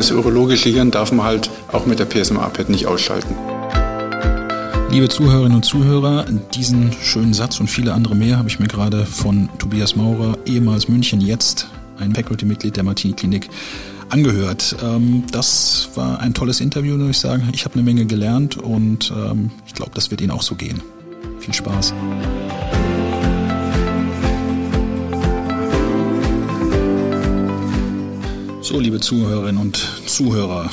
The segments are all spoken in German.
Das urologische Hirn darf man halt auch mit der PSMA-PET nicht ausschalten. Liebe Zuhörerinnen und Zuhörer, diesen schönen Satz und viele andere mehr habe ich mir gerade von Tobias Maurer, ehemals München, jetzt ein Faculty-Mitglied der Martini-Klinik, angehört. Ähm, das war ein tolles Interview, muss ich sagen. Ich habe eine Menge gelernt und ähm, ich glaube, das wird Ihnen auch so gehen. Viel Spaß. So, liebe Zuhörerinnen und Zuhörer,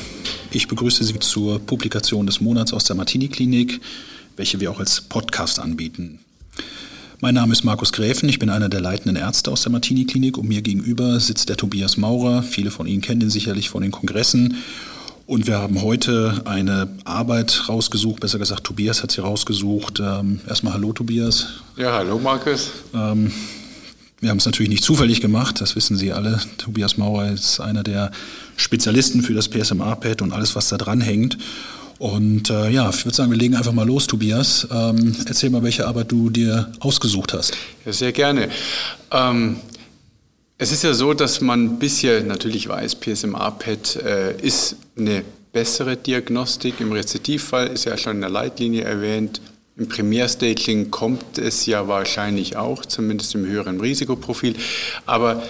ich begrüße Sie zur Publikation des Monats aus der Martini-Klinik, welche wir auch als Podcast anbieten. Mein Name ist Markus Gräfen, ich bin einer der leitenden Ärzte aus der Martini-Klinik und mir gegenüber sitzt der Tobias Maurer. Viele von Ihnen kennen ihn sicherlich von den Kongressen. Und wir haben heute eine Arbeit rausgesucht, besser gesagt, Tobias hat sie rausgesucht. Ähm, erstmal Hallo Tobias. Ja, hallo Markus. Ähm, wir haben es natürlich nicht zufällig gemacht, das wissen Sie alle. Tobias Maurer ist einer der Spezialisten für das PSMA-Pad und alles, was da dran hängt. Und äh, ja, ich würde sagen, wir legen einfach mal los, Tobias. Ähm, erzähl mal, welche Arbeit du dir ausgesucht hast. Ja, sehr gerne. Ähm, es ist ja so, dass man bisher natürlich weiß, PSMA-PET äh, ist eine bessere Diagnostik. Im Rezidivfall ist ja schon in der Leitlinie erwähnt, im Primärstaging kommt es ja wahrscheinlich auch, zumindest im höheren Risikoprofil. Aber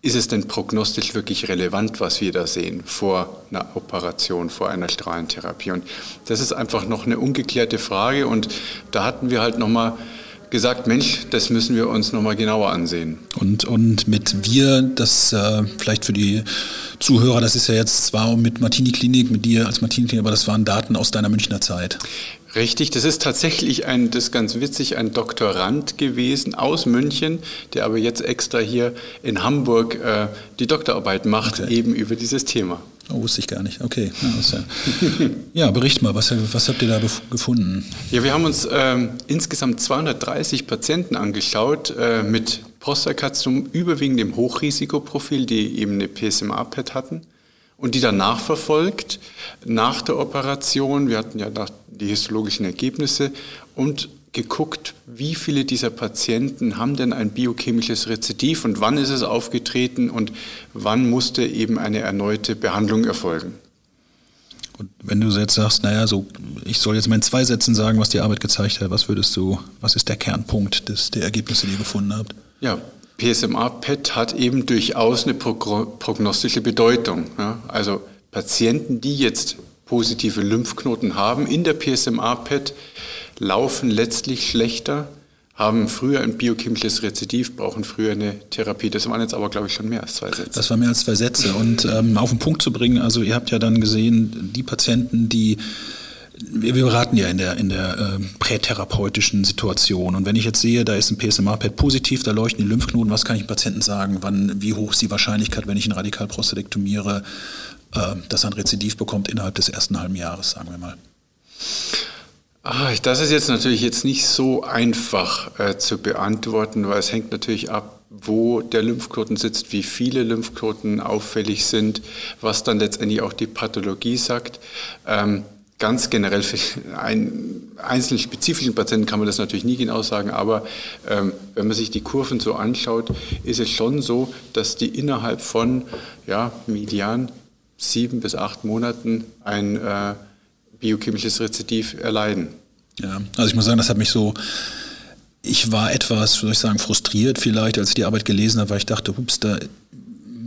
ist es denn prognostisch wirklich relevant, was wir da sehen vor einer Operation, vor einer Strahlentherapie? Und das ist einfach noch eine ungeklärte Frage. Und da hatten wir halt nochmal gesagt, Mensch, das müssen wir uns nochmal genauer ansehen. Und, und mit wir, das äh, vielleicht für die Zuhörer, das ist ja jetzt zwar mit Martini Klinik, mit dir als Martini Klinik, aber das waren Daten aus deiner Münchner Zeit. Richtig, das ist tatsächlich ein, das ist ganz witzig, ein Doktorand gewesen aus München, der aber jetzt extra hier in Hamburg äh, die Doktorarbeit macht, okay. eben über dieses Thema. Oh, wusste ich gar nicht. Okay. Ja, bericht mal, was, was, habt ihr da gefunden? Ja, wir haben uns ähm, insgesamt 230 Patienten angeschaut äh, mit Prostakarzinom, überwiegend im Hochrisikoprofil, die eben eine PSMA-PET hatten und die danach verfolgt, nach der Operation. Wir hatten ja die histologischen Ergebnisse und geguckt, wie viele dieser Patienten haben denn ein biochemisches Rezidiv und wann ist es aufgetreten und wann musste eben eine erneute Behandlung erfolgen. Und wenn du jetzt sagst, naja, so, ich soll jetzt mal in zwei Sätzen sagen, was die Arbeit gezeigt hat, was würdest du, was ist der Kernpunkt des, der Ergebnisse, die ihr gefunden habt? Ja, PSMA-PET hat eben durchaus eine prognostische Bedeutung. Also Patienten, die jetzt positive Lymphknoten haben in der PSMA-PET, laufen letztlich schlechter, haben früher ein biochemisches Rezidiv, brauchen früher eine Therapie. Das waren jetzt aber, glaube ich, schon mehr als zwei Sätze. Das war mehr als zwei Sätze. Und ähm, auf den Punkt zu bringen, also ihr habt ja dann gesehen, die Patienten, die wir, beraten ja in der, in der äh, prätherapeutischen Situation. Und wenn ich jetzt sehe, da ist ein PSMA-PET positiv, da leuchten die Lymphknoten, was kann ich dem Patienten sagen? Wann, wie hoch ist die Wahrscheinlichkeit, wenn ich ihn radikal prostatektomiere, äh, dass er ein Rezidiv bekommt innerhalb des ersten halben Jahres, sagen wir mal? Ah, das ist jetzt natürlich jetzt nicht so einfach äh, zu beantworten, weil es hängt natürlich ab, wo der Lymphknoten sitzt, wie viele Lymphknoten auffällig sind, was dann letztendlich auch die Pathologie sagt. Ähm, ganz generell für einen einzelnen spezifischen Patienten kann man das natürlich nie genau sagen, aber ähm, wenn man sich die Kurven so anschaut, ist es schon so, dass die innerhalb von ja, median sieben bis acht Monaten ein äh, biochemisches Rezidiv erleiden. Ja, also ich muss sagen, das hat mich so ich war etwas, soll ich sagen, frustriert vielleicht, als ich die Arbeit gelesen habe, weil ich dachte, hups, da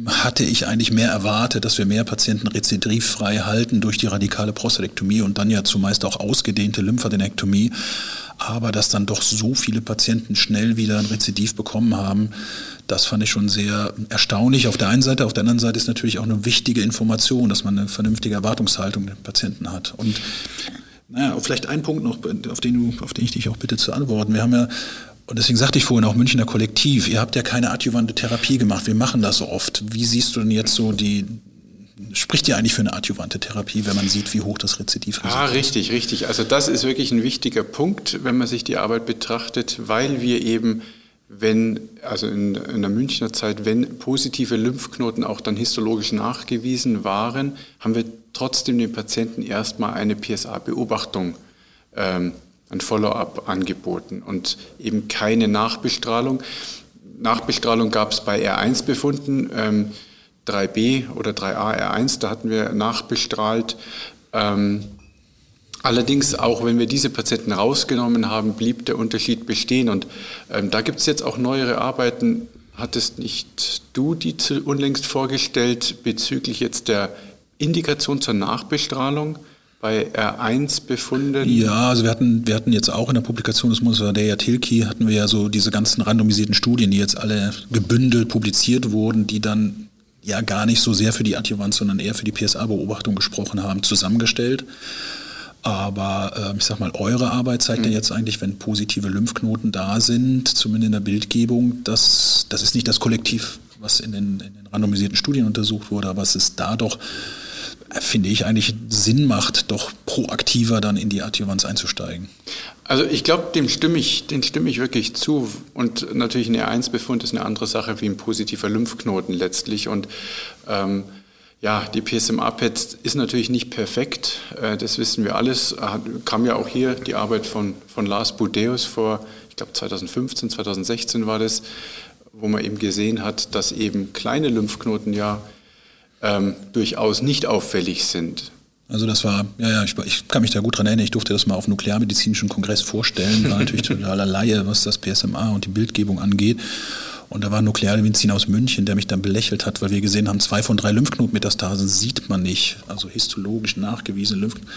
hatte ich eigentlich mehr erwartet, dass wir mehr Patienten rezidivfrei halten durch die radikale Prostatektomie und dann ja zumeist auch ausgedehnte Lymphadenektomie. Aber dass dann doch so viele Patienten schnell wieder ein Rezidiv bekommen haben, das fand ich schon sehr erstaunlich. Auf der einen Seite, auf der anderen Seite ist natürlich auch eine wichtige Information, dass man eine vernünftige Erwartungshaltung den Patienten hat. Und naja, vielleicht ein Punkt noch, auf den, du, auf den ich dich auch bitte zu antworten. Wir haben ja und deswegen sagte ich vorhin auch Münchner Kollektiv, ihr habt ja keine adjuvante Therapie gemacht, wir machen das so oft. Wie siehst du denn jetzt so die, spricht ihr eigentlich für eine adjuvante Therapie, wenn man sieht, wie hoch das Rezidivrisiko ist? Ah, richtig, richtig. Also das ist wirklich ein wichtiger Punkt, wenn man sich die Arbeit betrachtet, weil wir eben, wenn, also in, in der Münchner Zeit, wenn positive Lymphknoten auch dann histologisch nachgewiesen waren, haben wir trotzdem den Patienten erstmal eine PSA-Beobachtung ähm, ein Follow-up angeboten und eben keine Nachbestrahlung. Nachbestrahlung gab es bei R1-Befunden. Ähm, 3b oder 3a-R1, da hatten wir nachbestrahlt. Ähm, allerdings, auch wenn wir diese Patienten rausgenommen haben, blieb der Unterschied bestehen. Und ähm, da gibt es jetzt auch neuere Arbeiten. Hattest nicht du die unlängst vorgestellt bezüglich jetzt der Indikation zur Nachbestrahlung? Bei R1-Befunden? Ja, also wir hatten, wir hatten jetzt auch in der Publikation des Monsadea Tilki, hatten wir ja so diese ganzen randomisierten Studien, die jetzt alle gebündelt publiziert wurden, die dann ja gar nicht so sehr für die Adjuvanz, sondern eher für die PSA-Beobachtung gesprochen haben, zusammengestellt. Aber äh, ich sag mal, eure Arbeit zeigt mhm. ja jetzt eigentlich, wenn positive Lymphknoten da sind, zumindest in der Bildgebung, dass das ist nicht das Kollektiv, was in den, in den randomisierten Studien untersucht wurde, aber es ist da doch finde ich, eigentlich Sinn macht, doch proaktiver dann in die Adjuvanz einzusteigen. Also ich glaube, dem stimme ich, den stimme ich wirklich zu. Und natürlich ein R1-Befund ist eine andere Sache wie ein positiver Lymphknoten letztlich. Und ähm, ja, die PSMA-PET ist natürlich nicht perfekt, äh, das wissen wir alles. Kam ja auch hier die Arbeit von, von Lars Budeus vor, ich glaube 2015, 2016 war das, wo man eben gesehen hat, dass eben kleine Lymphknoten ja ähm, durchaus nicht auffällig sind. Also das war, ja, ja, ich, ich, kann mich da gut dran erinnern, ich durfte das mal auf nuklearmedizinischen Kongress vorstellen, war natürlich totaler Laie, was das PSMA und die Bildgebung angeht. Und da war ein Nuklearmediziner aus München, der mich dann belächelt hat, weil wir gesehen haben, zwei von drei Lymphknotenmetastasen sieht man nicht, also histologisch nachgewiesene Lymphknoten.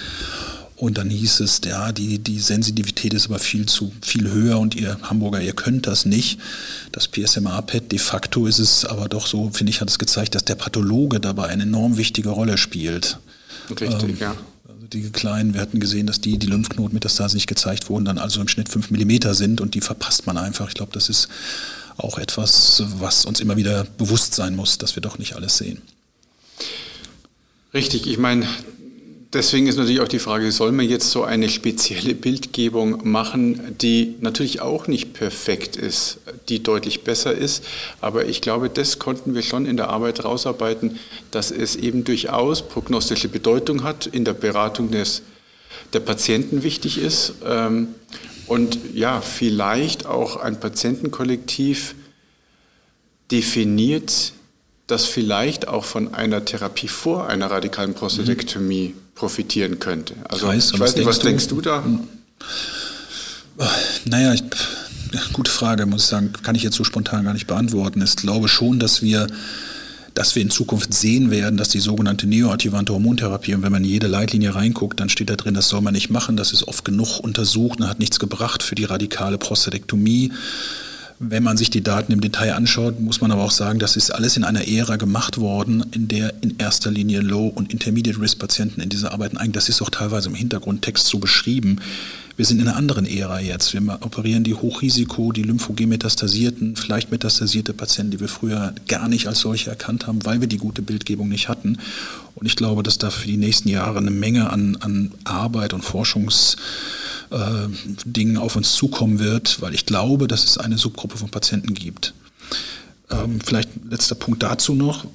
Und dann hieß es, ja, die, die Sensitivität ist aber viel zu viel höher und ihr Hamburger, ihr könnt das nicht. Das PSMA-PET, de facto ist es aber doch so, finde ich, hat es gezeigt, dass der Pathologe dabei eine enorm wichtige Rolle spielt. Richtig, ähm, ja. Also die kleinen, wir hatten gesehen, dass die, die Lymphknotenmetastasen nicht gezeigt wurden, dann also im Schnitt 5 mm sind und die verpasst man einfach. Ich glaube, das ist auch etwas, was uns immer wieder bewusst sein muss, dass wir doch nicht alles sehen. Richtig, ich meine, Deswegen ist natürlich auch die Frage, soll man jetzt so eine spezielle Bildgebung machen, die natürlich auch nicht perfekt ist, die deutlich besser ist. Aber ich glaube, das konnten wir schon in der Arbeit rausarbeiten, dass es eben durchaus prognostische Bedeutung hat, in der Beratung des, der Patienten wichtig ist. Ähm, und ja, vielleicht auch ein Patientenkollektiv definiert, das vielleicht auch von einer Therapie vor einer radikalen Prostatektomie mhm profitieren könnte. Also Kreis, ich weiß nicht, was denkst du, denkst du da? Hm. Naja, ich, gute Frage, muss ich sagen, kann ich jetzt so spontan gar nicht beantworten. Ich glaube schon, dass wir dass wir in Zukunft sehen werden, dass die sogenannte neoadjuvante Hormontherapie, und wenn man in jede Leitlinie reinguckt, dann steht da drin, das soll man nicht machen, das ist oft genug untersucht und hat nichts gebracht für die radikale Prostatektomie. Wenn man sich die Daten im Detail anschaut, muss man aber auch sagen, das ist alles in einer Ära gemacht worden, in der in erster Linie Low- und Intermediate-Risk-Patienten in diese Arbeiten eigentlich, das ist auch teilweise im Hintergrundtext so beschrieben. Wir sind in einer anderen Ära jetzt. Wir operieren die Hochrisiko, die Lymphogen-metastasierten, vielleicht metastasierte Patienten, die wir früher gar nicht als solche erkannt haben, weil wir die gute Bildgebung nicht hatten. Und ich glaube, dass da für die nächsten Jahre eine Menge an, an Arbeit und Forschungs äh, auf uns zukommen wird, weil ich glaube, dass es eine Subgruppe von Patienten gibt. Ähm, vielleicht letzter Punkt dazu noch.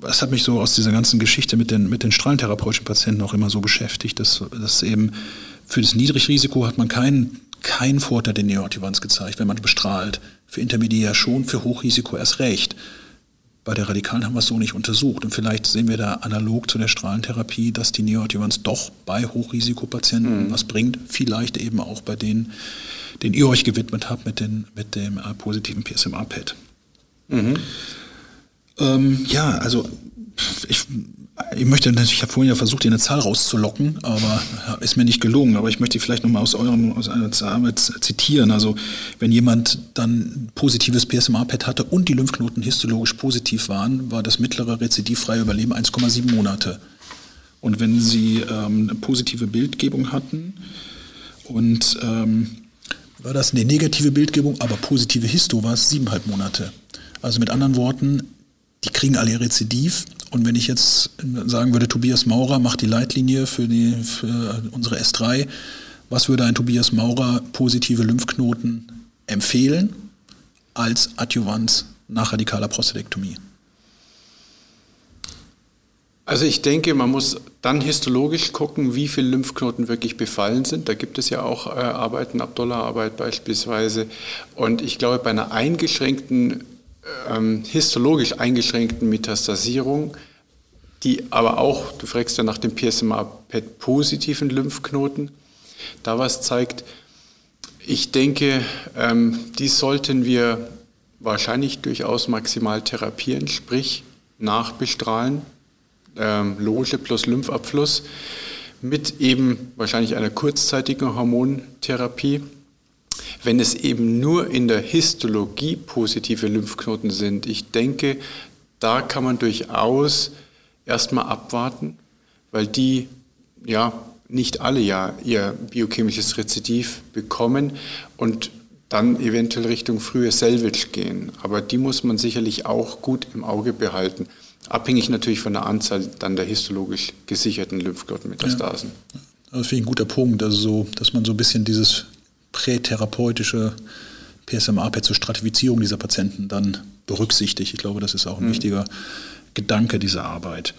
Was hat mich so aus dieser ganzen Geschichte mit den, mit den strahlentherapeutischen Patienten auch immer so beschäftigt, dass, dass eben für das Niedrigrisiko hat man keinen keinen Vorteil der Neoadjuvanz gezeigt, wenn man bestrahlt. Für Intermediär schon, für Hochrisiko erst recht. Bei der Radikalen haben wir es so nicht untersucht. Und vielleicht sehen wir da analog zu der Strahlentherapie, dass die Neoadjuvanz doch bei Hochrisikopatienten mhm. was bringt. Vielleicht eben auch bei denen, den ihr euch gewidmet habt mit, den, mit dem äh, positiven PSMA-PET. Mhm. Ähm, ja, also ich ich möchte, ich habe vorhin ja versucht, hier eine Zahl rauszulocken, aber ist mir nicht gelungen. Aber ich möchte vielleicht nochmal aus eurem aus Arbeit zitieren. Also wenn jemand dann positives PSMA-PET hatte und die Lymphknoten histologisch positiv waren, war das mittlere rezidivfreie Überleben 1,7 Monate. Und wenn sie ähm, eine positive Bildgebung hatten und ähm, war das eine negative Bildgebung, aber positive Histo war es siebeneinhalb Monate. Also mit anderen Worten, die kriegen alle Rezidiv. Und wenn ich jetzt sagen würde, Tobias Maurer macht die Leitlinie für, die, für unsere S3, was würde ein Tobias Maurer positive Lymphknoten empfehlen als Adjuvanz nach radikaler Prostatektomie? Also ich denke, man muss dann histologisch gucken, wie viele Lymphknoten wirklich befallen sind. Da gibt es ja auch äh, Arbeiten, Abdullah-Arbeit beispielsweise. Und ich glaube, bei einer eingeschränkten ähm, histologisch eingeschränkten Metastasierung, die aber auch, du fragst ja nach dem PSMA-PET-positiven Lymphknoten, da was zeigt, ich denke, ähm, die sollten wir wahrscheinlich durchaus maximal therapieren, sprich nachbestrahlen, ähm, Loge plus Lymphabfluss mit eben wahrscheinlich einer kurzzeitigen Hormontherapie. Wenn es eben nur in der Histologie positive Lymphknoten sind, ich denke, da kann man durchaus erstmal abwarten, weil die ja nicht alle ja ihr biochemisches Rezidiv bekommen und dann eventuell Richtung frühe Selvage gehen. Aber die muss man sicherlich auch gut im Auge behalten. Abhängig natürlich von der Anzahl dann der histologisch gesicherten Lymphknotenmetastasen. Ja. Das finde ich ein guter Punkt, also so, dass man so ein bisschen dieses prätherapeutische PSMA-PET zur Stratifizierung dieser Patienten dann berücksichtigt. Ich glaube, das ist auch ein mhm. wichtiger Gedanke dieser Arbeit.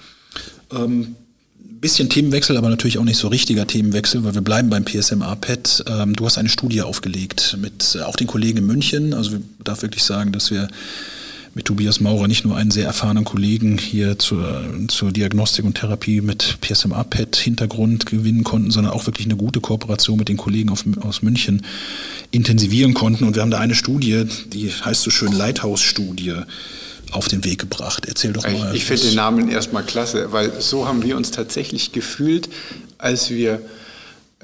Ähm, bisschen Themenwechsel, aber natürlich auch nicht so richtiger Themenwechsel, weil wir bleiben beim PSMA-PET. Ähm, du hast eine Studie aufgelegt mit äh, auch den Kollegen in München. Also ich darf wirklich sagen, dass wir mit Tobias Maurer nicht nur einen sehr erfahrenen Kollegen hier zur, zur Diagnostik und Therapie mit PSMA-PET-Hintergrund gewinnen konnten, sondern auch wirklich eine gute Kooperation mit den Kollegen auf, aus München intensivieren konnten. Und wir haben da eine Studie, die heißt so schön Lighthouse-Studie auf den Weg gebracht. Erzähl doch mal. Ich, ich finde den Namen erstmal klasse, weil so haben wir uns tatsächlich gefühlt, als wir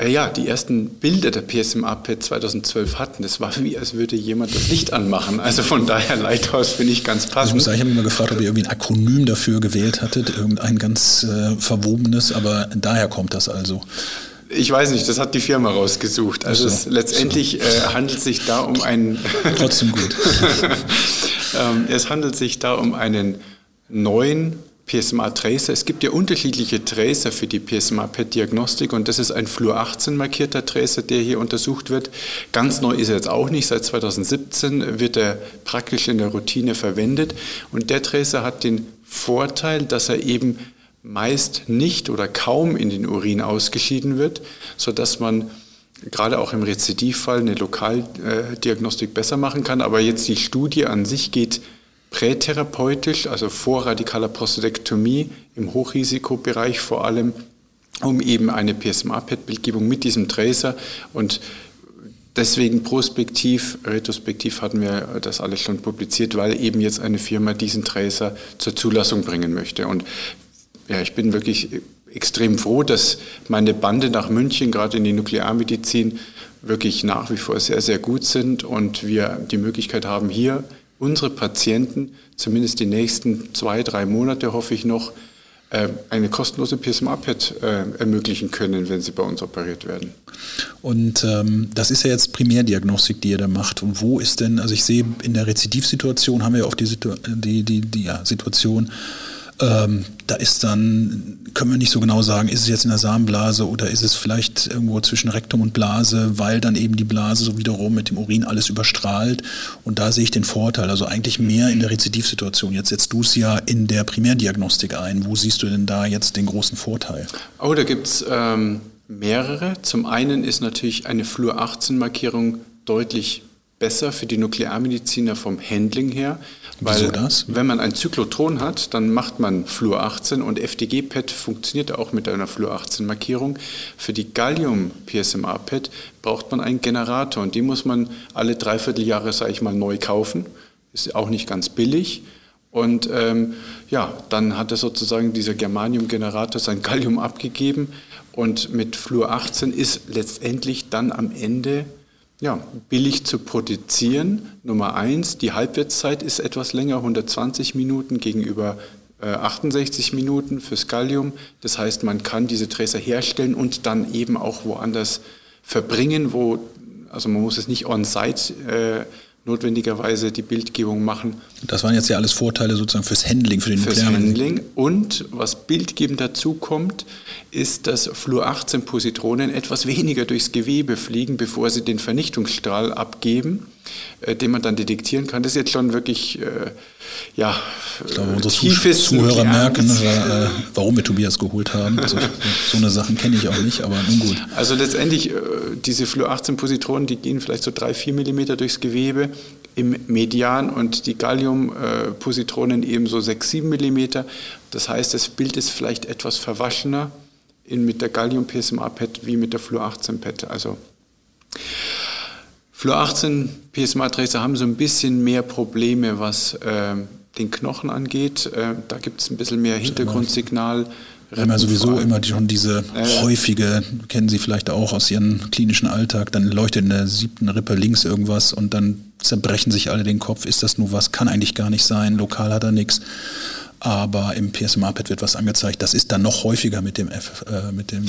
ja, die ersten Bilder der PSMA-PET 2012 hatten. Das war wie, als würde jemand das Licht anmachen. Also von daher Lighthouse finde ich ganz passend. Also ich muss sagen, ich habe mich mal gefragt, ob ihr irgendwie ein Akronym dafür gewählt hattet, irgendein ganz äh, verwobenes, aber daher kommt das also. Ich weiß nicht, das hat die Firma rausgesucht. Also so, es, letztendlich so. äh, handelt es sich da um einen. Trotzdem gut. ähm, es handelt sich da um einen neuen PSMA-Tracer. Es gibt ja unterschiedliche Tracer für die PSMA-PET-Diagnostik und das ist ein Fluor-18 markierter Tracer, der hier untersucht wird. Ganz neu ist er jetzt auch nicht. Seit 2017 wird er praktisch in der Routine verwendet und der Tracer hat den Vorteil, dass er eben meist nicht oder kaum in den Urin ausgeschieden wird, sodass man gerade auch im Rezidivfall eine Lokaldiagnostik besser machen kann. Aber jetzt die Studie an sich geht prätherapeutisch, also vor radikaler Prostatektomie im Hochrisikobereich vor allem, um eben eine PSMA-PET-Bildgebung mit diesem Tracer und Deswegen prospektiv, retrospektiv hatten wir das alles schon publiziert, weil eben jetzt eine Firma diesen Tracer zur Zulassung bringen möchte. Und ja, ich bin wirklich extrem froh, dass meine Bande nach München, gerade in die Nuklearmedizin, wirklich nach wie vor sehr, sehr gut sind und wir die Möglichkeit haben, hier unsere Patienten, zumindest die nächsten zwei, drei Monate hoffe ich noch, äh, eine kostenlose PSMA-PET äh, ermöglichen können, wenn sie bei uns operiert werden. Und ähm, das ist ja jetzt Primärdiagnostik, die ihr da macht. Und wo ist denn, also ich sehe in der Rezidivsituation haben wir auch die, Situ die, die, die ja, Situation, ähm, da ist dann, können wir nicht so genau sagen, ist es jetzt in der Samenblase oder ist es vielleicht irgendwo zwischen Rektum und Blase, weil dann eben die Blase so wiederum mit dem Urin alles überstrahlt. Und da sehe ich den Vorteil, also eigentlich mehr in der Rezidivsituation. Jetzt setzt du es ja in der Primärdiagnostik ein. Wo siehst du denn da jetzt den großen Vorteil? Oh, da gibt es ähm, mehrere. Zum einen ist natürlich eine Fluor-18-Markierung deutlich besser für die Nuklearmediziner vom Handling her. Weil Wieso das? wenn man ein Zyklotron hat, dann macht man Fluor 18 und FDG-PET funktioniert auch mit einer Fluor 18 Markierung. Für die Gallium-PSMA-PET braucht man einen Generator und die muss man alle dreiviertel Jahre, sage ich mal, neu kaufen. Ist auch nicht ganz billig. Und ähm, ja, dann hat er sozusagen dieser Germanium-Generator sein Gallium abgegeben und mit Fluor 18 ist letztendlich dann am Ende ja, billig zu produzieren. Nummer eins, die Halbwertszeit ist etwas länger, 120 Minuten gegenüber 68 äh, Minuten fürs Gallium. Das heißt, man kann diese Tracer herstellen und dann eben auch woanders verbringen, wo, also man muss es nicht on-site äh, notwendigerweise die Bildgebung machen. Das waren jetzt ja alles Vorteile sozusagen fürs Handling, für den Fürs Handling. Und was bildgebend dazu kommt, ist, dass Fluor-18-Positronen etwas weniger durchs Gewebe fliegen, bevor sie den Vernichtungsstrahl abgeben. äh, den man dann detektieren kann. Das ist jetzt schon wirklich, äh, ja, ich glaube, unsere tiefes Zuhörer merken, äh, warum wir Tobias geholt haben. Also, so eine Sachen kenne ich auch nicht, aber nun gut. Also letztendlich, äh, diese Fluor 18 Positronen, die gehen vielleicht so drei, vier Millimeter durchs Gewebe im Median und die Gallium-Positronen eben so 6, 7 Millimeter. Das heißt, das Bild ist vielleicht etwas verwaschener in, mit der Gallium-PSMA-PET wie mit der Fluor-18-PET. Also Fluor-18 PSMA-Tracer haben so ein bisschen mehr Probleme, was äh, den Knochen angeht. Äh, da gibt es ein bisschen mehr Hintergrundsignal. Wir haben ja sowieso immer schon diese äh, häufige, kennen Sie vielleicht auch aus Ihrem klinischen Alltag, dann leuchtet in der siebten Rippe links irgendwas und dann zerbrechen sich alle den Kopf. Ist das nur was? Kann eigentlich gar nicht sein. Lokal hat er nichts aber im PSMA-Pad wird was angezeigt. Das ist dann noch häufiger mit dem, F, äh, mit dem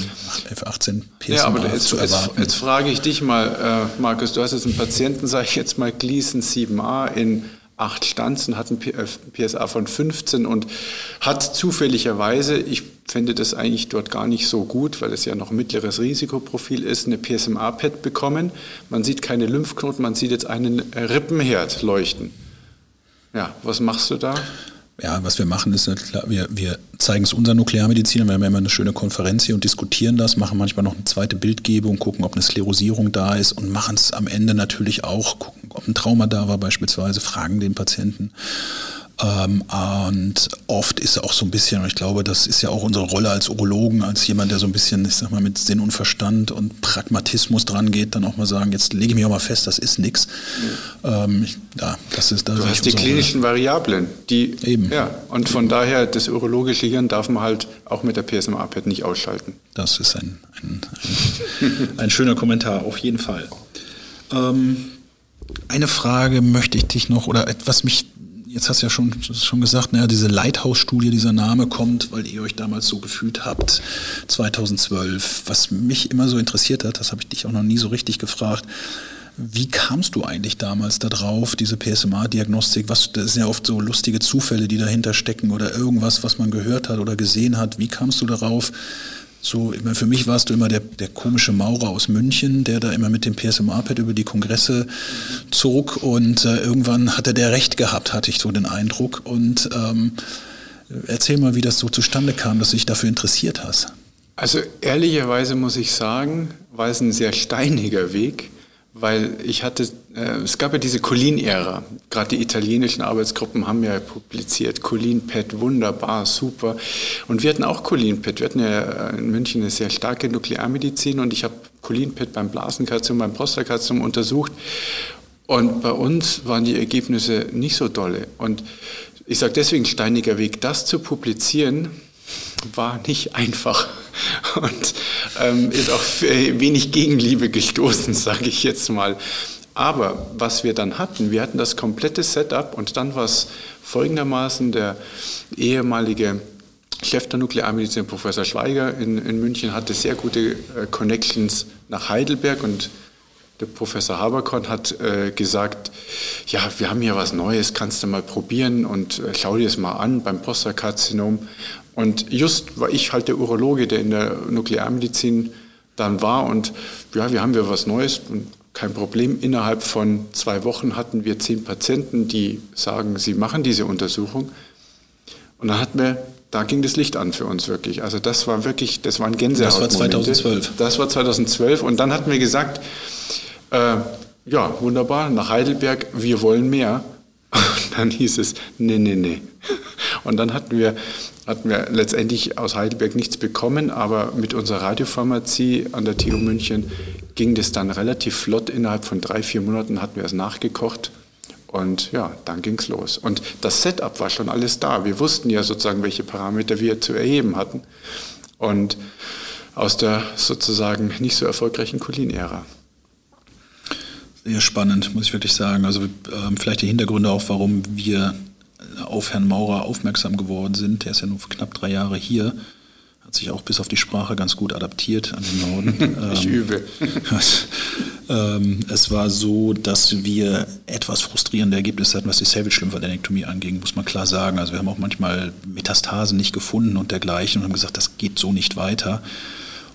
F18 PSMA ja, aber jetzt, zu erwarten. Jetzt, jetzt, frage ich dich mal, äh, Markus, du hast jetzt einen Patienten, sage ich jetzt mal, Gleason 7a in acht Stanzen, hat ein PSA äh, von 15 und hat zufälligerweise, ich finde das eigentlich dort gar nicht so gut, weil es ja noch ein mittleres Risikoprofil ist, eine PSMA-PET bekommen. Man sieht keine Lymphknoten, man sieht jetzt einen Rippenherd leuchten. Ja, was machst du da? Ja, was wir machen ist, klar, wir, wir zeigen es unseren Nuklearmedizinern, wir haben ja immer eine schöne Konferenz hier und diskutieren das, machen manchmal noch eine zweite Bildgebung, gucken, ob eine Sklerosierung da ist und machen es am Ende natürlich auch, gucken, ob ein Trauma da war beispielsweise, fragen den Patienten. Ähm, und oft ist auch so ein bisschen, und ich glaube, das ist ja auch unsere Rolle als Urologen, als jemand, der so ein bisschen, ich sag mal, mit Sinn und Verstand und Pragmatismus dran geht, dann auch mal sagen, jetzt lege ich mich auch mal fest, das ist nichts. Ähm, ja, das ist, das du hast die klinischen Rolle. Variablen, die eben. Ja, und von daher, das urologische Hirn darf man halt auch mit der PSMA-PET nicht ausschalten. Das ist ein, ein, ein, ein schöner Kommentar, auf jeden Fall. Ähm, eine Frage möchte ich dich noch, oder etwas mich Jetzt hast du ja schon, schon gesagt, naja, diese Lighthouse-Studie, dieser Name kommt, weil ihr euch damals so gefühlt habt, 2012. Was mich immer so interessiert hat, das habe ich dich auch noch nie so richtig gefragt, wie kamst du eigentlich damals darauf, diese PSMA-Diagnostik? Was, das sind ja oft so lustige Zufälle, die dahinter stecken oder irgendwas, was man gehört hat oder gesehen hat. Wie kamst du darauf, so, meine, für mich warst du immer der, der komische Maurer aus München, der da immer mit dem PSMA-Pad über die Kongresse zog und äh, irgendwann hatte der recht gehabt, hatte ich so den Eindruck. Und ähm, erzähl mal, wie das so zustande kam, dass du dich dafür interessiert hast. Also ehrlicherweise muss ich sagen, war es ein sehr steiniger Weg weil ich hatte, äh, es gab ja diese Colin-Ära. Gerade die italienischen Arbeitsgruppen haben ja publiziert, Colin-Pad, wunderbar, super. Und wir hatten auch Colin-Pad. Wir hatten ja in München eine sehr starke Nuklearmedizin und ich habe Colin-Pad beim Blasenkarzinom, beim Prostatakarzinom untersucht. Und bei uns waren die Ergebnisse nicht so dolle. Und ich sage deswegen steiniger Weg, das zu publizieren, war nicht einfach und ähm, ist auch wenig Gegenliebe gestoßen, sage ich jetzt mal. Aber was wir dann hatten, wir hatten das komplette Setup und dann war es folgendermaßen, der ehemalige Chef der Nuklearmedizin, Professor Schweiger in, in München, hatte sehr gute äh, Connections nach Heidelberg und der Professor Haberkorn hat äh, gesagt, ja, wir haben hier was Neues, kannst du mal probieren und äh, schau dir es mal an beim Prostakarzinom. Und just war ich halt der Urologe, der in der Nuklearmedizin dann war und ja, wir haben ja was Neues und kein Problem. Innerhalb von zwei Wochen hatten wir zehn Patienten, die sagen, sie machen diese Untersuchung. Und dann hatten wir, da ging das Licht an für uns wirklich. Also das war wirklich, das war ein Gänsehaut. Das war 2012. Das war 2012 und dann hatten wir gesagt, äh, ja, wunderbar, nach Heidelberg, wir wollen mehr. Und dann hieß es, nee, nee, nee. Und dann hatten wir hatten wir letztendlich aus Heidelberg nichts bekommen, aber mit unserer Radiopharmazie an der TU München ging das dann relativ flott. Innerhalb von drei, vier Monaten hatten wir es nachgekocht. Und ja, dann ging es los. Und das Setup war schon alles da. Wir wussten ja sozusagen, welche Parameter wir zu erheben hatten. Und aus der sozusagen nicht so erfolgreichen Colin-Ära. Sehr spannend, muss ich wirklich sagen. Also ähm, vielleicht die Hintergründe auch, warum wir auf Herrn Maurer aufmerksam geworden sind. Der ist ja nur knapp drei Jahre hier, hat sich auch bis auf die Sprache ganz gut adaptiert an den Norden. ich ähm, übe. ähm, es war so, dass wir etwas frustrierende Ergebnisse hatten, was die Savage-Lymphadenektomie anging, muss man klar sagen. Also wir haben auch manchmal Metastasen nicht gefunden und dergleichen und haben gesagt, das geht so nicht weiter.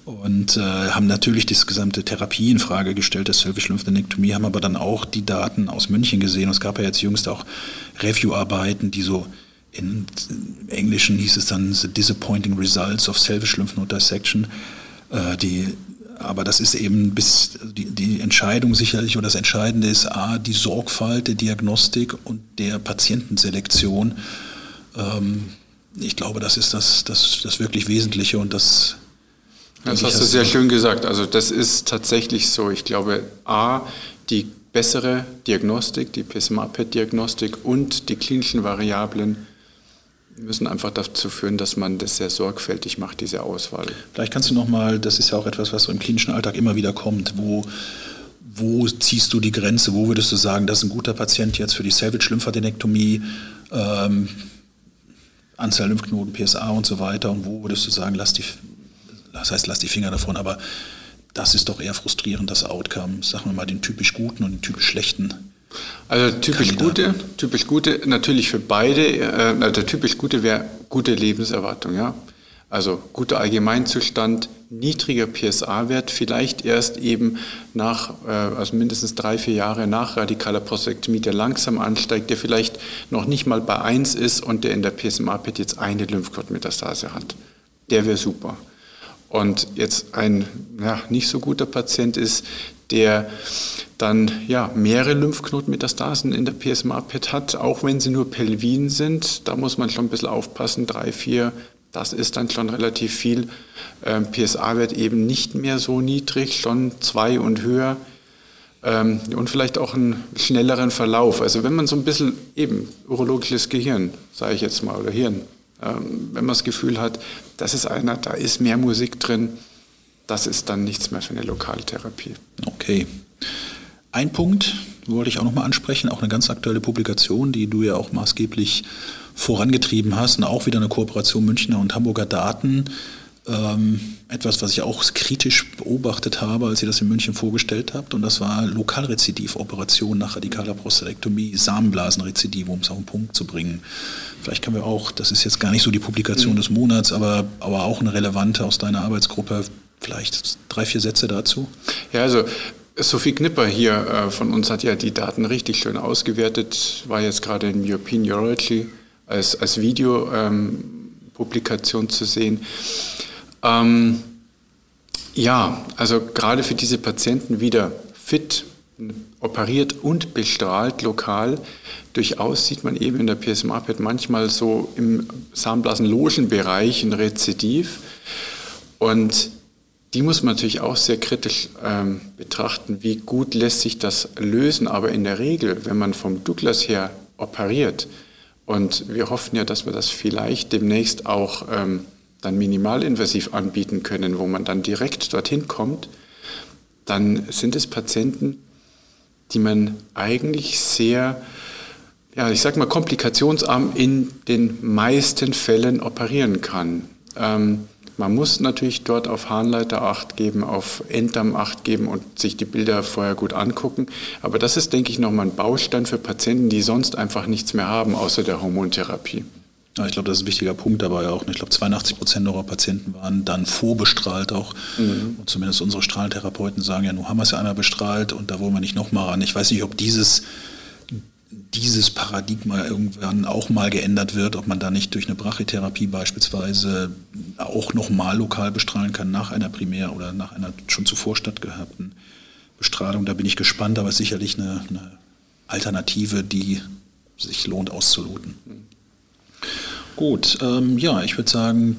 Und äh, haben natürlich das gesamte Therapie in Frage gestellt, der Selfish Lymphadenektomie, haben aber dann auch die Daten aus München gesehen. Und es gab ja jetzt jüngst auch Review-Arbeiten, die so in, im Englischen hieß es dann The Disappointing Results of Selfish Lymph Node Dissection, äh, die aber das ist eben bis die, die Entscheidung sicherlich oder das Entscheidende ist A, die Sorgfalt der Diagnostik und der Patientenselektion. Ähm, ich glaube, das ist das, das, das wirklich Wesentliche und das. Das hast du sehr schön gesagt. Also das ist tatsächlich so. Ich glaube, A, die bessere Diagnostik, die PSMA-PET-Diagnostik und die klinischen Variablen müssen einfach dazu führen, dass man das sehr sorgfältig macht, diese Auswahl. Vielleicht kannst du nochmal, das ist ja auch etwas, was so im klinischen Alltag immer wieder kommt, wo, wo ziehst du die Grenze, wo würdest du sagen, das ist ein guter Patient jetzt für die Salvage-Lymphadenektomie, ähm, Anzahl Lymphknoten, PSA und so weiter und wo würdest du sagen, lass die, das heißt, lass die Finger davon, aber das ist doch eher frustrierend, das Outcome. Sagen wir mal den typisch guten und den typisch schlechten also typisch gute, typisch gute, natürlich für beide. Äh, der typisch gute wäre gute Lebenserwartung, ja. Also guter Allgemeinzustand, niedriger PSA-Wert, vielleicht erst eben nach, äh, also mindestens drei, vier Jahre nach radikaler Prostatektomie, der langsam ansteigt, der vielleicht noch nicht mal bei 1 ist und der in der PSMA-PET jetzt eine Lymphknotenmetastase hat. Der wäre super. Und jetzt ein ja, nicht so guter Patient ist, der dann ja, mehrere Lymphknotenmetastasen in der PSMA-PET hat, auch wenn sie nur Pelvin sind. Da muss man schon ein bisschen aufpassen, drei, vier, das ist dann schon relativ viel. Ähm, PSA-Wert eben nicht mehr so niedrig, schon zwei und höher. Ähm, und vielleicht auch einen schnelleren Verlauf. Also wenn man so ein bisschen eben urologisches Gehirn, sage ich jetzt mal, oder Hirn, ähm, wenn man das Gefühl hat, das ist einer, da ist mehr Musik drin, das ist dann nichts mehr für eine Lokaltherapie. Okay. Ein Punkt wollte ich auch nochmal ansprechen, auch eine ganz aktuelle Publikation, die du ja auch maßgeblich vorangetrieben hast und auch wieder eine Kooperation Münchner und Hamburger Daten. Ähm, etwas, was ich auch kritisch beobachtet habe, als ihr das in München vorgestellt habt, und das war Lokalrezidivoperation nach radikaler Prostatektomie, Samenblasenrezidiv, um es auf den Punkt zu bringen. Vielleicht können wir auch, das ist jetzt gar nicht so die Publikation mhm. des Monats, aber, aber auch eine relevante aus deiner Arbeitsgruppe, vielleicht drei, vier Sätze dazu. Ja, also Sophie Knipper hier äh, von uns hat ja die Daten richtig schön ausgewertet, war jetzt gerade in European Urology als, als Videopublikation ähm, zu sehen. Ähm, ja, also gerade für diese Patienten wieder fit, operiert und bestrahlt lokal. Durchaus sieht man eben in der PSMA-PET manchmal so im Samenblasenlogenbereich ein Rezidiv. Und die muss man natürlich auch sehr kritisch ähm, betrachten, wie gut lässt sich das lösen. Aber in der Regel, wenn man vom Douglas her operiert, und wir hoffen ja, dass wir das vielleicht demnächst auch ähm, dann minimalinvasiv anbieten können, wo man dann direkt dorthin kommt, dann sind es Patienten, die man eigentlich sehr, ja, ich sag mal, komplikationsarm in den meisten Fällen operieren kann. Ähm, man muss natürlich dort auf Harnleiter Acht geben, auf Enddarm Acht geben und sich die Bilder vorher gut angucken. Aber das ist, denke ich, nochmal ein Baustein für Patienten, die sonst einfach nichts mehr haben, außer der Hormontherapie. Ja, ich glaube, das ist ein wichtiger Punkt dabei auch. Ich glaube, 82 Prozent unserer Patienten waren dann vorbestrahlt auch. Mhm. Und zumindest unsere Strahlentherapeuten sagen ja, nun haben wir es ja einmal bestrahlt und da wollen wir nicht nochmal ran. Ich weiß nicht, ob dieses dieses Paradigma irgendwann auch mal geändert wird, ob man da nicht durch eine Brachytherapie beispielsweise auch nochmal lokal bestrahlen kann nach einer Primär- oder nach einer schon zuvor stattgehabten Bestrahlung. Da bin ich gespannt, aber sicherlich eine, eine Alternative, die sich lohnt auszuloten. Gut, ähm, ja, ich würde sagen,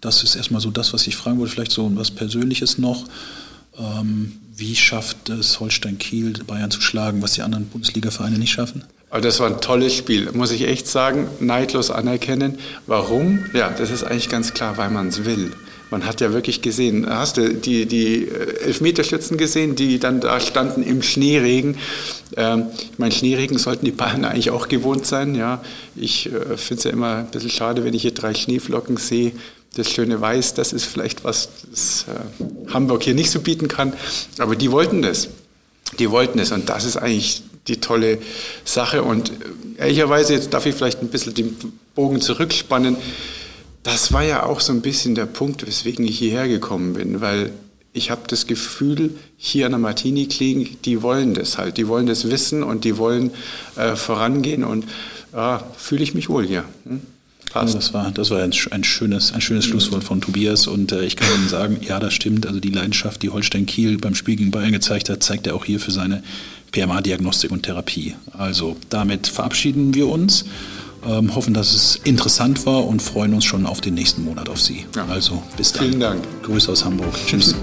das ist erstmal so das, was ich fragen wollte. Vielleicht so was Persönliches noch. Ähm, wie schafft es Holstein Kiel, Bayern zu schlagen, was die anderen Bundesliga-Vereine nicht schaffen? Aber das war ein tolles Spiel, muss ich echt sagen, neidlos anerkennen. Warum? Ja, das ist eigentlich ganz klar, weil man es will. Man hat ja wirklich gesehen, hast du die, die äh, Elfmeterschützen gesehen, die dann da standen im Schneeregen. Ähm, ich meine, Schneeregen sollten die Bayern eigentlich auch gewohnt sein. Ja. Ich äh, finde es ja immer ein bisschen schade, wenn ich hier drei Schneeflocken sehe das schöne Weiß, das ist vielleicht was, das äh, Hamburg hier nicht so bieten kann. Aber die wollten das. Die wollten es. Und das ist eigentlich die tolle Sache. Und ehrlicherweise, jetzt darf ich vielleicht ein bisschen den Bogen zurückspannen. Das war ja auch so ein bisschen der Punkt, weswegen ich hierher gekommen bin, weil ich habe das Gefühl, hier an der Martini-Klinik, die wollen das halt, die wollen das wissen und die wollen äh, vorangehen und ja, fühle ich mich wohl hier. Hm? Passt. Das war, das war ein, ein schönes, ein schönes Schlusswort von Tobias und äh, ich kann Ihnen sagen, ja, das stimmt. Also die Leidenschaft, die Holstein Kiel beim Spiel gegen Bayern gezeigt hat, zeigt er auch hier für seine PMA-Diagnostik und Therapie. Also damit verabschieden wir uns, ähm, hoffen, dass es interessant war und freuen uns schon auf den nächsten Monat auf Sie. Ja. Also bis dann. Vielen Dank. Grüße aus Hamburg. Tschüss.